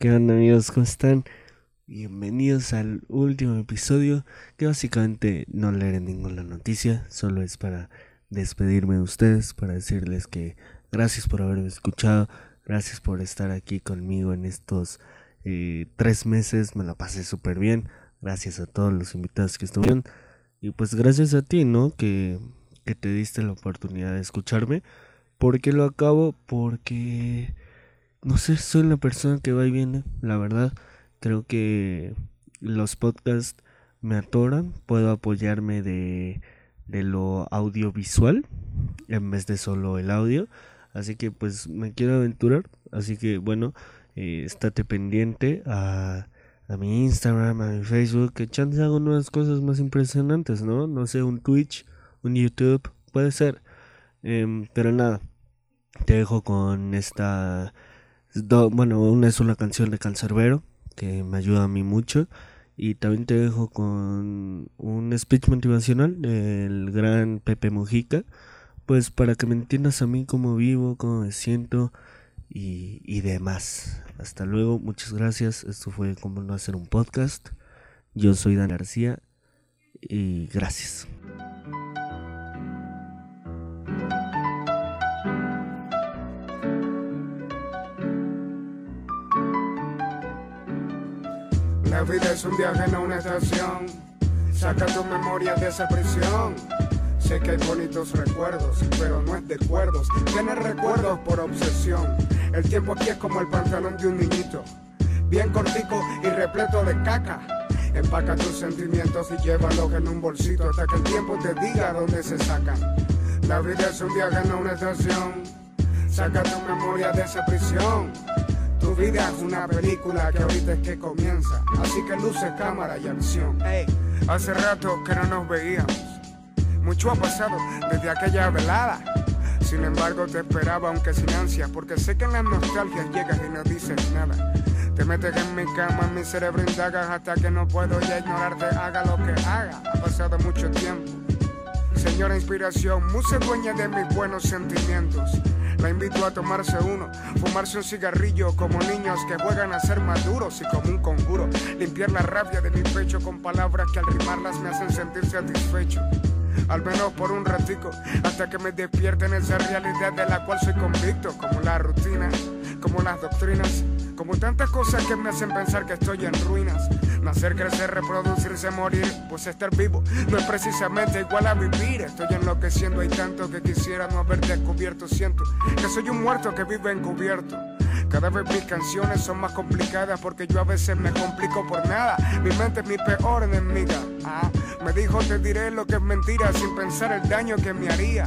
¿Qué onda amigos? ¿Cómo están? Bienvenidos al último episodio que básicamente no leeré ninguna noticia, solo es para despedirme de ustedes, para decirles que gracias por haberme escuchado, gracias por estar aquí conmigo en estos eh, tres meses, me la pasé súper bien, gracias a todos los invitados que estuvieron y pues gracias a ti, ¿no? Que, que te diste la oportunidad de escucharme. ¿Por qué lo acabo? Porque no sé, soy la persona que va y viene, la verdad. Creo que los podcasts me atoran, puedo apoyarme de, de lo audiovisual en vez de solo el audio. Así que pues me quiero aventurar. Así que bueno, eh, estate pendiente a, a mi Instagram, a mi Facebook, que chance hago nuevas cosas más impresionantes, ¿no? No sé, un Twitch, un YouTube, puede ser. Em, pero nada, te dejo con esta bueno, una es una canción de Cancerbero que me ayuda a mí mucho. Y también te dejo con un speech motivacional del gran Pepe Mujica. Pues para que me entiendas a mí cómo vivo, cómo me siento y, y demás. Hasta luego, muchas gracias. Esto fue como no hacer un podcast. Yo soy Dan García y gracias. La vida es un viaje, no una estación. Saca tu memoria de esa prisión. Sé que hay bonitos recuerdos, pero no es de acuerdos. Tienes recuerdos por obsesión. El tiempo aquí es como el pantalón de un niñito. Bien cortico y repleto de caca. Empaca tus sentimientos y llévalos en un bolsito hasta que el tiempo te diga dónde se sacan. La vida es un viaje, no una estación. Saca tu memoria de esa prisión. Vida es una película que ahorita es que comienza. Así que luce, cámara y acción. hace rato que no nos veíamos. Mucho ha pasado desde aquella velada. Sin embargo, te esperaba aunque sin ansia, porque sé que en las nostalgias llegas y no dices nada. Te metes en mi cama, en mi cerebro indagas hasta que no puedo ya ignorarte, haga lo que haga. Ha pasado mucho tiempo. Señora inspiración, mucha dueña de mis buenos sentimientos. La invito a tomarse uno, fumarse un cigarrillo como niños que juegan a ser maduros y como un conjuro. Limpiar la rabia de mi pecho con palabras que al rimarlas me hacen sentir satisfecho. Al menos por un ratico, hasta que me despierten esa realidad de la cual soy convicto, como la rutina, como las doctrinas, como tantas cosas que me hacen pensar que estoy en ruinas. Nacer, crecer, reproducirse, morir, pues estar vivo no es precisamente igual a vivir. Estoy enloqueciendo, hay tanto que quisiera no haber descubierto. Siento que soy un muerto que vive encubierto. Cada vez mis canciones son más complicadas porque yo a veces me complico por nada. Mi mente es mi peor enemiga. Ah, me dijo te diré lo que es mentira sin pensar el daño que me haría.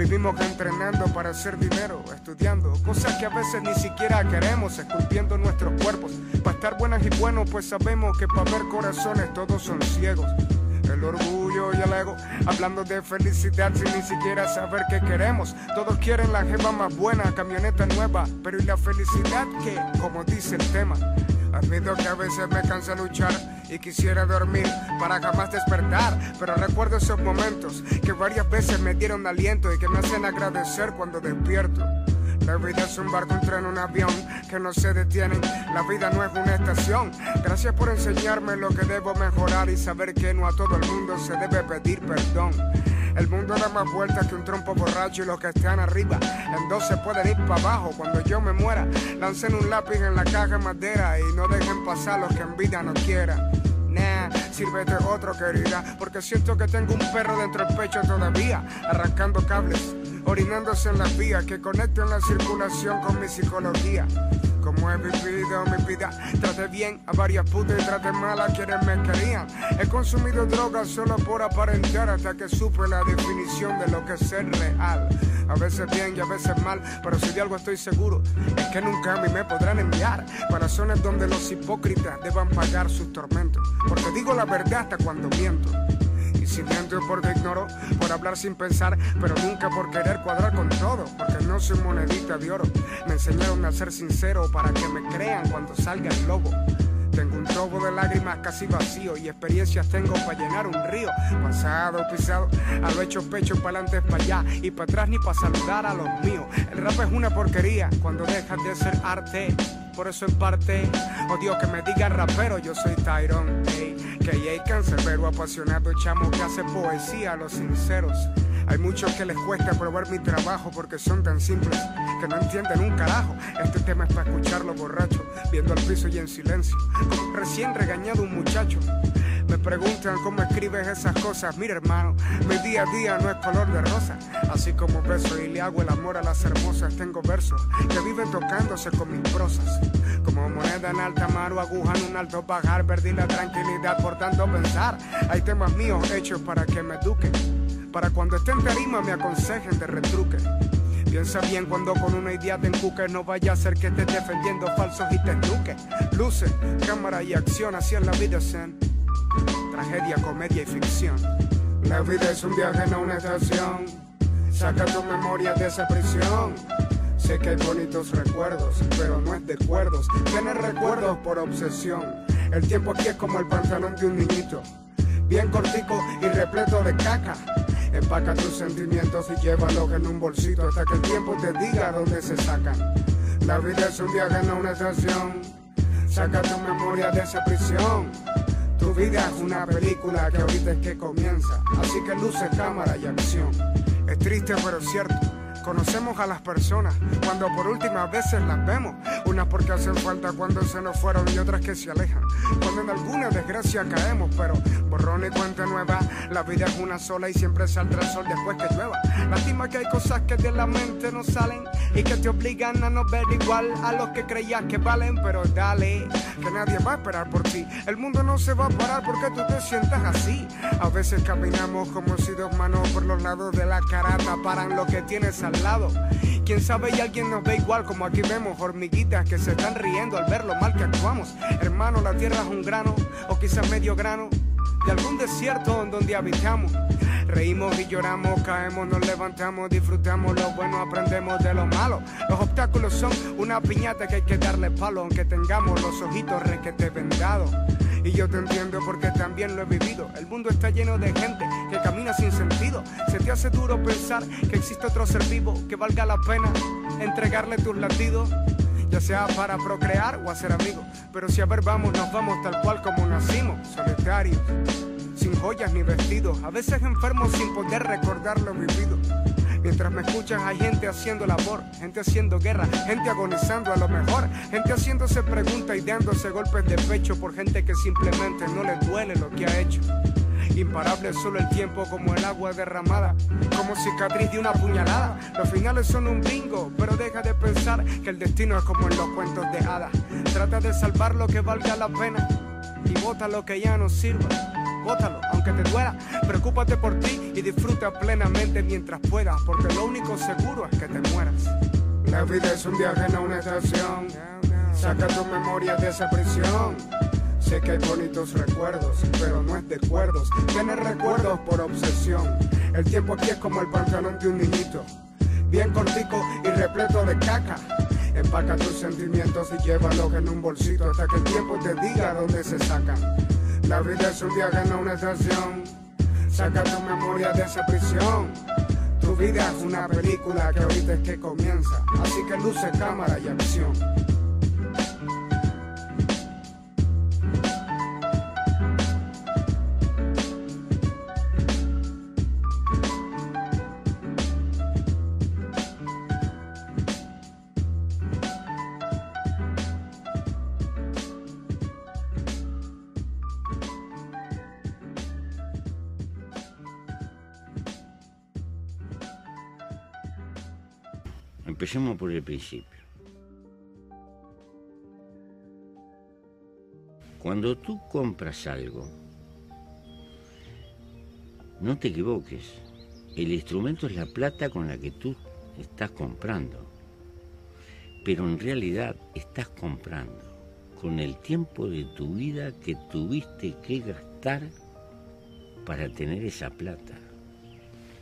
Vivimos entrenando para hacer dinero, estudiando cosas que a veces ni siquiera queremos, esculpiendo nuestros cuerpos. Para estar buenas y buenos, pues sabemos que para ver corazones todos son ciegos. El orgullo y el ego, hablando de felicidad sin ni siquiera saber qué queremos. Todos quieren la jeva más buena, camioneta nueva, pero ¿y la felicidad qué? Como dice el tema. Admito que a veces me cansa luchar y quisiera dormir para jamás despertar, pero recuerdo esos momentos que varias veces me dieron aliento y que me hacen agradecer cuando despierto. La vida es un barco, un tren, un avión que no se detiene. La vida no es una estación. Gracias por enseñarme lo que debo mejorar y saber que no a todo el mundo se debe pedir perdón. El mundo da más vueltas que un trompo borracho y los que están arriba en dos se pueden ir para abajo. Cuando yo me muera, lancen un lápiz en la caja de madera y no dejen pasar los que en vida no quieran. Nah, sírvete otro querida, porque siento que tengo un perro dentro del pecho todavía, arrancando cables, orinándose en las vías que conectan la circulación con mi psicología. Como he vivido mi vida, traté bien a varias putas y traté mal a quienes me querían. He consumido drogas solo por aparentar hasta que supe la definición de lo que es ser real. A veces bien y a veces mal, pero si de algo estoy seguro, es que nunca a mí me podrán enviar para zonas donde los hipócritas deban pagar sus tormentos. Porque digo la verdad hasta cuando miento. Y si miento es porque ignoro, por hablar sin pensar, pero nunca por querer cuadrar con todo, porque no soy monedita de oro. Me enseñaron a ser sincero para que me crean cuando salga el lobo. Tengo un tobo de lágrimas casi vacío y experiencias tengo para llenar un río. Pasado, pisado, a lo hecho pecho para adelante, para allá y para atrás ni para saludar a los míos. El rap es una porquería cuando dejas de ser arte por eso en parte odio que me digan rapero, yo soy Tyrone, que hay cancerbero apasionado chamo que hace poesía a los sinceros. Hay muchos que les cuesta probar mi trabajo porque son tan simples que no entienden un carajo. Este tema es para escucharlo borracho, viendo al piso y en silencio, recién regañado un muchacho. Me preguntan cómo escribes esas cosas. Mira, hermano, mi día a día no es color de rosa. Así como beso y le hago el amor a las hermosas, tengo versos que viven tocándose con mis prosas. Como moneda en alta mar o aguja en un alto bajar, perdí la tranquilidad por tanto pensar. Hay temas míos hechos para que me eduquen. Para cuando esté en tarima me aconsejen de retruque. Piensa bien cuando con una idea te encuques, no vaya a ser que estés defendiendo falsos y te eduque. Luce, cámara y acción, así en la vida zen. Tragedia, comedia y ficción. La vida es un viaje, no una estación. Saca tu memoria de esa prisión. Sé que hay bonitos recuerdos, pero no es de cuerdos. Tienes recuerdos por obsesión. El tiempo aquí es como el pantalón de un niñito. Bien cortico y repleto de caca. Empaca tus sentimientos y llévalos en un bolsito hasta que el tiempo te diga dónde se sacan. La vida es un viaje, no una estación. Saca tu memoria de esa prisión. Tu vida es una película que ahorita es que comienza. Así que luce, cámara y acción. Es triste pero cierto. Conocemos a las personas cuando por últimas veces las vemos. Porque hacen falta cuando se nos fueron y otras que se alejan. Cuando en alguna desgracia caemos, pero borrón y cuenta nueva. La vida es una sola y siempre saldrá el sol después que llueva. Lástima que hay cosas que de la mente no salen y que te obligan a no ver igual a los que creías que valen. Pero dale, que nadie va a esperar por ti. El mundo no se va a parar porque tú te sientas así. A veces caminamos como si dos manos por los lados de la cara taparan lo que tienes al lado. Quién sabe y alguien nos ve igual como aquí vemos hormiguitas que se están riendo al ver lo mal que actuamos. Hermano, la tierra es un grano o quizás medio grano de algún desierto en donde habitamos. Reímos y lloramos, caemos, nos levantamos, disfrutamos lo bueno, aprendemos de lo malo. Los obstáculos son una piñata que hay que darle palo, aunque tengamos los ojitos requete vendados. Y yo te entiendo porque también lo he vivido. El mundo está lleno de gente que camina sin sentido. Se te hace duro pensar que existe otro ser vivo que valga la pena entregarle tus latidos. Ya sea para procrear o hacer amigos. Pero si a ver vamos, nos vamos tal cual como nacimos, solitarios sin joyas ni vestidos, a veces enfermos sin poder recordar lo vivido. Mientras me escuchas hay gente haciendo labor, gente haciendo guerra, gente agonizando a lo mejor, gente haciéndose preguntas y dándose golpes de pecho por gente que simplemente no le duele lo que ha hecho. Imparable solo el tiempo como el agua derramada, como cicatriz de una puñalada. Los finales son un bingo, pero deja de pensar que el destino es como en los cuentos de hadas. Trata de salvar lo que valga la pena y bota lo que ya no sirva bótalo, aunque te duela. Preocúpate por ti y disfruta plenamente mientras puedas, porque lo único seguro es que te mueras. La vida es un viaje, no una estación. Saca tu memoria de esa prisión. Sé que hay bonitos recuerdos, pero no es de cuerdos. Tienes recuerdos por obsesión. El tiempo aquí es como el pantalón de un niñito. Bien cortico y repleto de caca. Empaca tus sentimientos y llévalos en un bolsito hasta que el tiempo te diga dónde se sacan. La vida es un viaje, no una estación. Saca tu memoria de esa prisión. Tu vida es una película que ahorita es que comienza. Así que luce cámara y acción. Empecemos por el principio. Cuando tú compras algo, no te equivoques. El instrumento es la plata con la que tú estás comprando. Pero en realidad estás comprando con el tiempo de tu vida que tuviste que gastar para tener esa plata.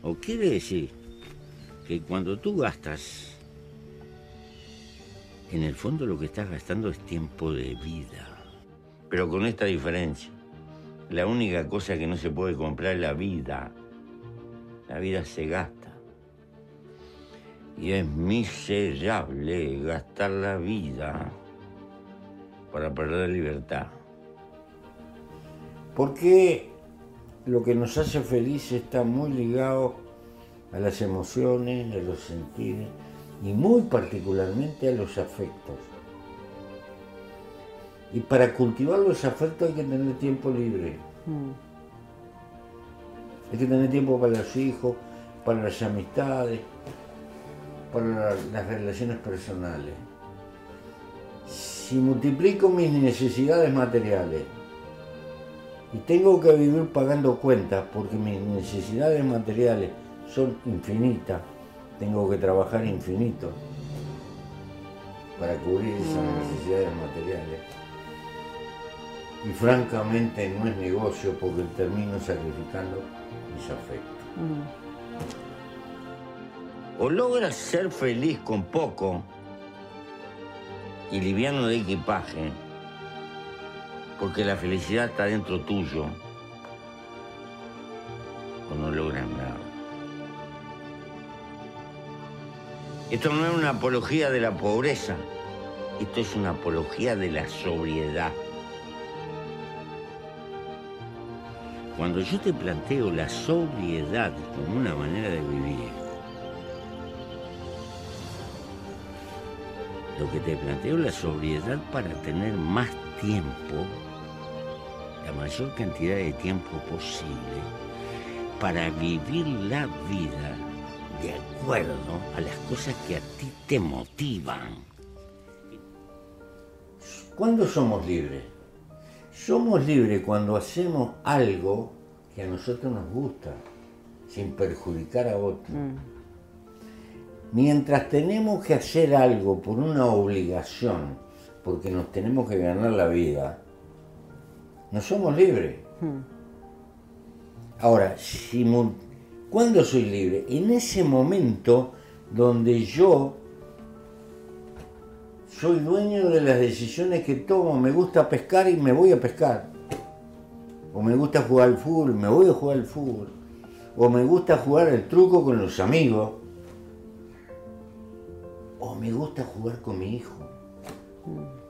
O quiere decir cuando tú gastas en el fondo lo que estás gastando es tiempo de vida. Pero con esta diferencia. La única cosa que no se puede comprar es la vida. La vida se gasta. Y es miserable gastar la vida para perder libertad. Porque lo que nos hace felices está muy ligado a las emociones, a los sentidos y muy particularmente a los afectos. Y para cultivar los afectos hay que tener tiempo libre. Mm. Hay que tener tiempo para los hijos, para las amistades, para las relaciones personales. Si multiplico mis necesidades materiales y tengo que vivir pagando cuentas porque mis necesidades materiales son infinitas, tengo que trabajar infinito para cubrir esas mm. necesidades materiales. Y francamente no es negocio porque termino sacrificando mis afectos. Mm. O logras ser feliz con poco y liviano de equipaje, porque la felicidad está dentro tuyo, Esto no es una apología de la pobreza, esto es una apología de la sobriedad. Cuando yo te planteo la sobriedad como una manera de vivir, Lo que te planteo la sobriedad para tener más tiempo, la mayor cantidad de tiempo posible, para vivir la vida de acuerdo a las cosas que a ti te motivan. ¿Cuándo somos libres? Somos libres cuando hacemos algo que a nosotros nos gusta, sin perjudicar a otros. Mm. Mientras tenemos que hacer algo por una obligación, porque nos tenemos que ganar la vida, no somos libres. Hmm. Ahora, si, ¿cuándo soy libre? En ese momento donde yo soy dueño de las decisiones que tomo, me gusta pescar y me voy a pescar. O me gusta jugar al fútbol y me voy a jugar al fútbol. O me gusta jugar el truco con los amigos o me gusta jugar con mi hijo,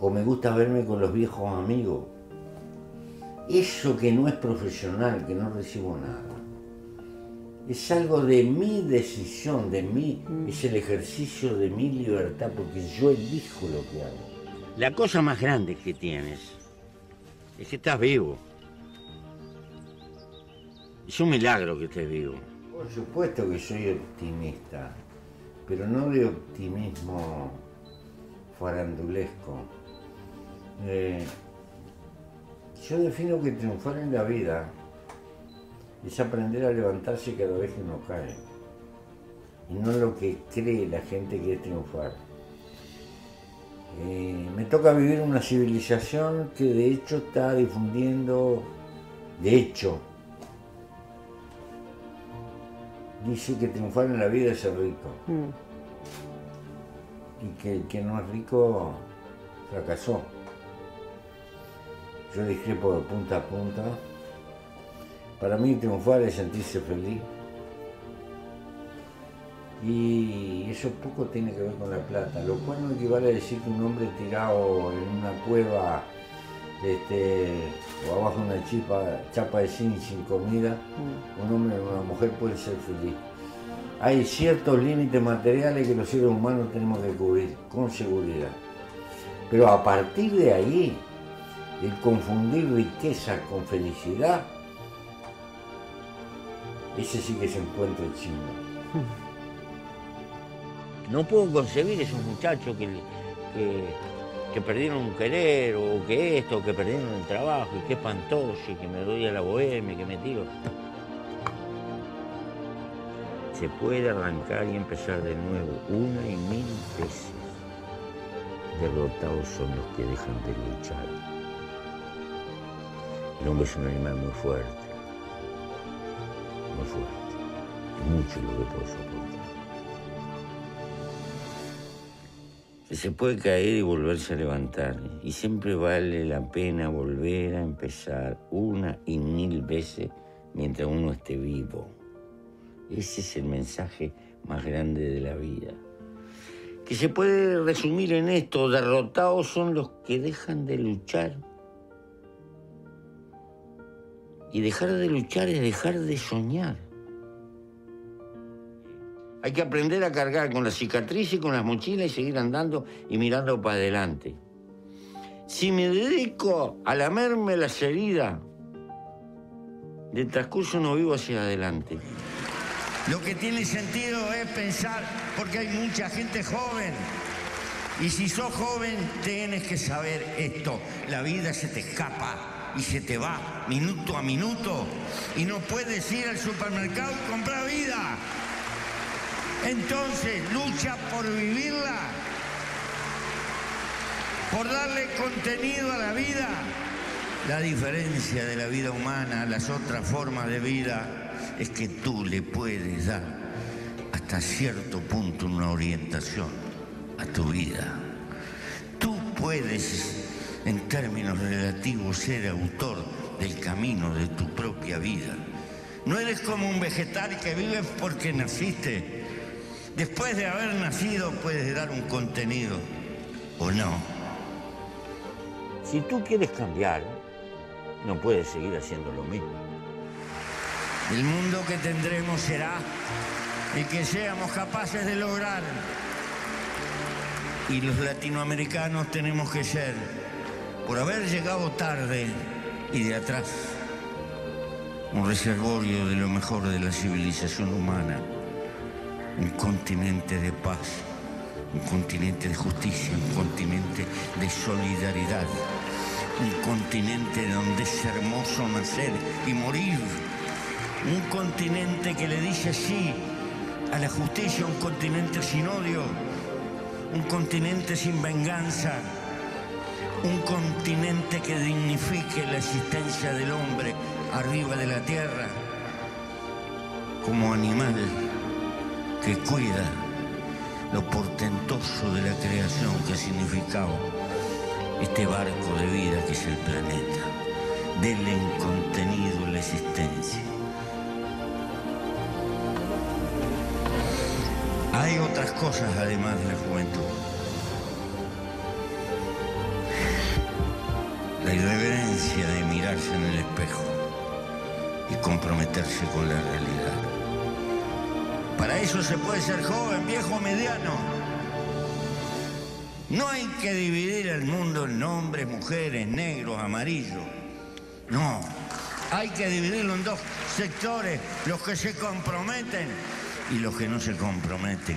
o me gusta verme con los viejos amigos. Eso que no es profesional, que no recibo nada, es algo de mi decisión, de mí, mm. es el ejercicio de mi libertad, porque yo elijo lo que hago. La cosa más grande que tienes es que estás vivo. Es un milagro que estés vivo. Por supuesto que soy optimista pero no de optimismo farandulesco. Eh, yo defino que triunfar en la vida es aprender a levantarse cada vez que uno cae, y no lo que cree la gente que es triunfar. Eh, me toca vivir una civilización que de hecho está difundiendo, de hecho, dice que triunfar en la vida es ser rico. Mm. Y que el que no es rico fracasó. Yo discrepo de punta a punta. Para mí triunfar es sentirse feliz. Y eso poco tiene que ver con la plata, lo cual no equivale a decir que un hombre tirado en una cueva este, o abajo una chipa, chapa de zinc sin comida, mm. un hombre o una mujer puede ser feliz. Hay ciertos límites materiales que los seres humanos tenemos que cubrir con seguridad. Pero a partir de ahí, el confundir riqueza con felicidad, ese sí que se encuentra el chino. No puedo concebir esos muchachos que, que perdieron un querer, o que esto, que perdieron el trabajo, y que espantoso, y que me doy a la bohemia, que me tiro. Se puede arrancar y empezar de nuevo, una y mil veces. Derrotados son los que dejan de luchar. El hombre es un animal muy fuerte, fuerte, mucho lo que puede soportar. Se puede caer y volverse a levantar. Y siempre vale la pena volver a empezar una y mil veces mientras uno esté vivo. Ese es el mensaje más grande de la vida. que se puede resumir en esto, derrotados son los que dejan de luchar. Y dejar de luchar es dejar de soñar. Hay que aprender a cargar con la cicatriz y con las mochilas y seguir andando y mirando para adelante. Si me dedico a lamerme las heridas, del transcurso no vivo hacia adelante. Lo que tiene sentido es pensar, porque hay mucha gente joven. Y si sos joven, tienes que saber esto. La vida se te escapa y se te va minuto a minuto. Y no puedes ir al supermercado y comprar vida. Entonces, lucha por vivirla, por darle contenido a la vida. La diferencia de la vida humana a las otras formas de vida es que tú le puedes dar hasta cierto punto una orientación a tu vida. Tú puedes, en términos relativos, ser autor del camino de tu propia vida. No eres como un vegetal que vive porque naciste Después de haber nacido puedes dar un contenido o no. Si tú quieres cambiar, no puedes seguir haciendo lo mismo. El mundo que tendremos será el que seamos capaces de lograr. Y los latinoamericanos tenemos que ser, por haber llegado tarde y de atrás, un reservorio de lo mejor de la civilización humana un continente de paz, un continente de justicia, un continente de solidaridad, un continente donde es hermoso nacer y morir, un continente que le dice sí a la justicia, un continente sin odio, un continente sin venganza, un continente que dignifique la existencia del hombre arriba de la tierra como animal que cuida lo portentoso de la creación que ha significado este barco de vida que es el planeta. Denle en contenido la existencia. Hay otras cosas además de la juventud. La irreverencia de mirarse en el espejo y comprometerse con la realidad. Para eso se puede ser joven, viejo, mediano. No hay que dividir el mundo en hombres, mujeres, negros, amarillos. No. Hay que dividirlo en dos sectores, los que se comprometen y los que no se comprometen.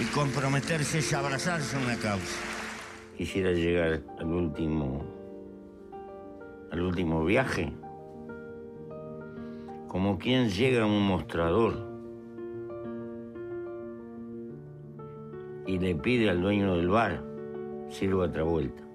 Y comprometerse es abrazarse a una causa. Quisiera llegar al último, al último viaje, como quien llega a un mostrador y le pide al dueño del bar, sirva otra vuelta.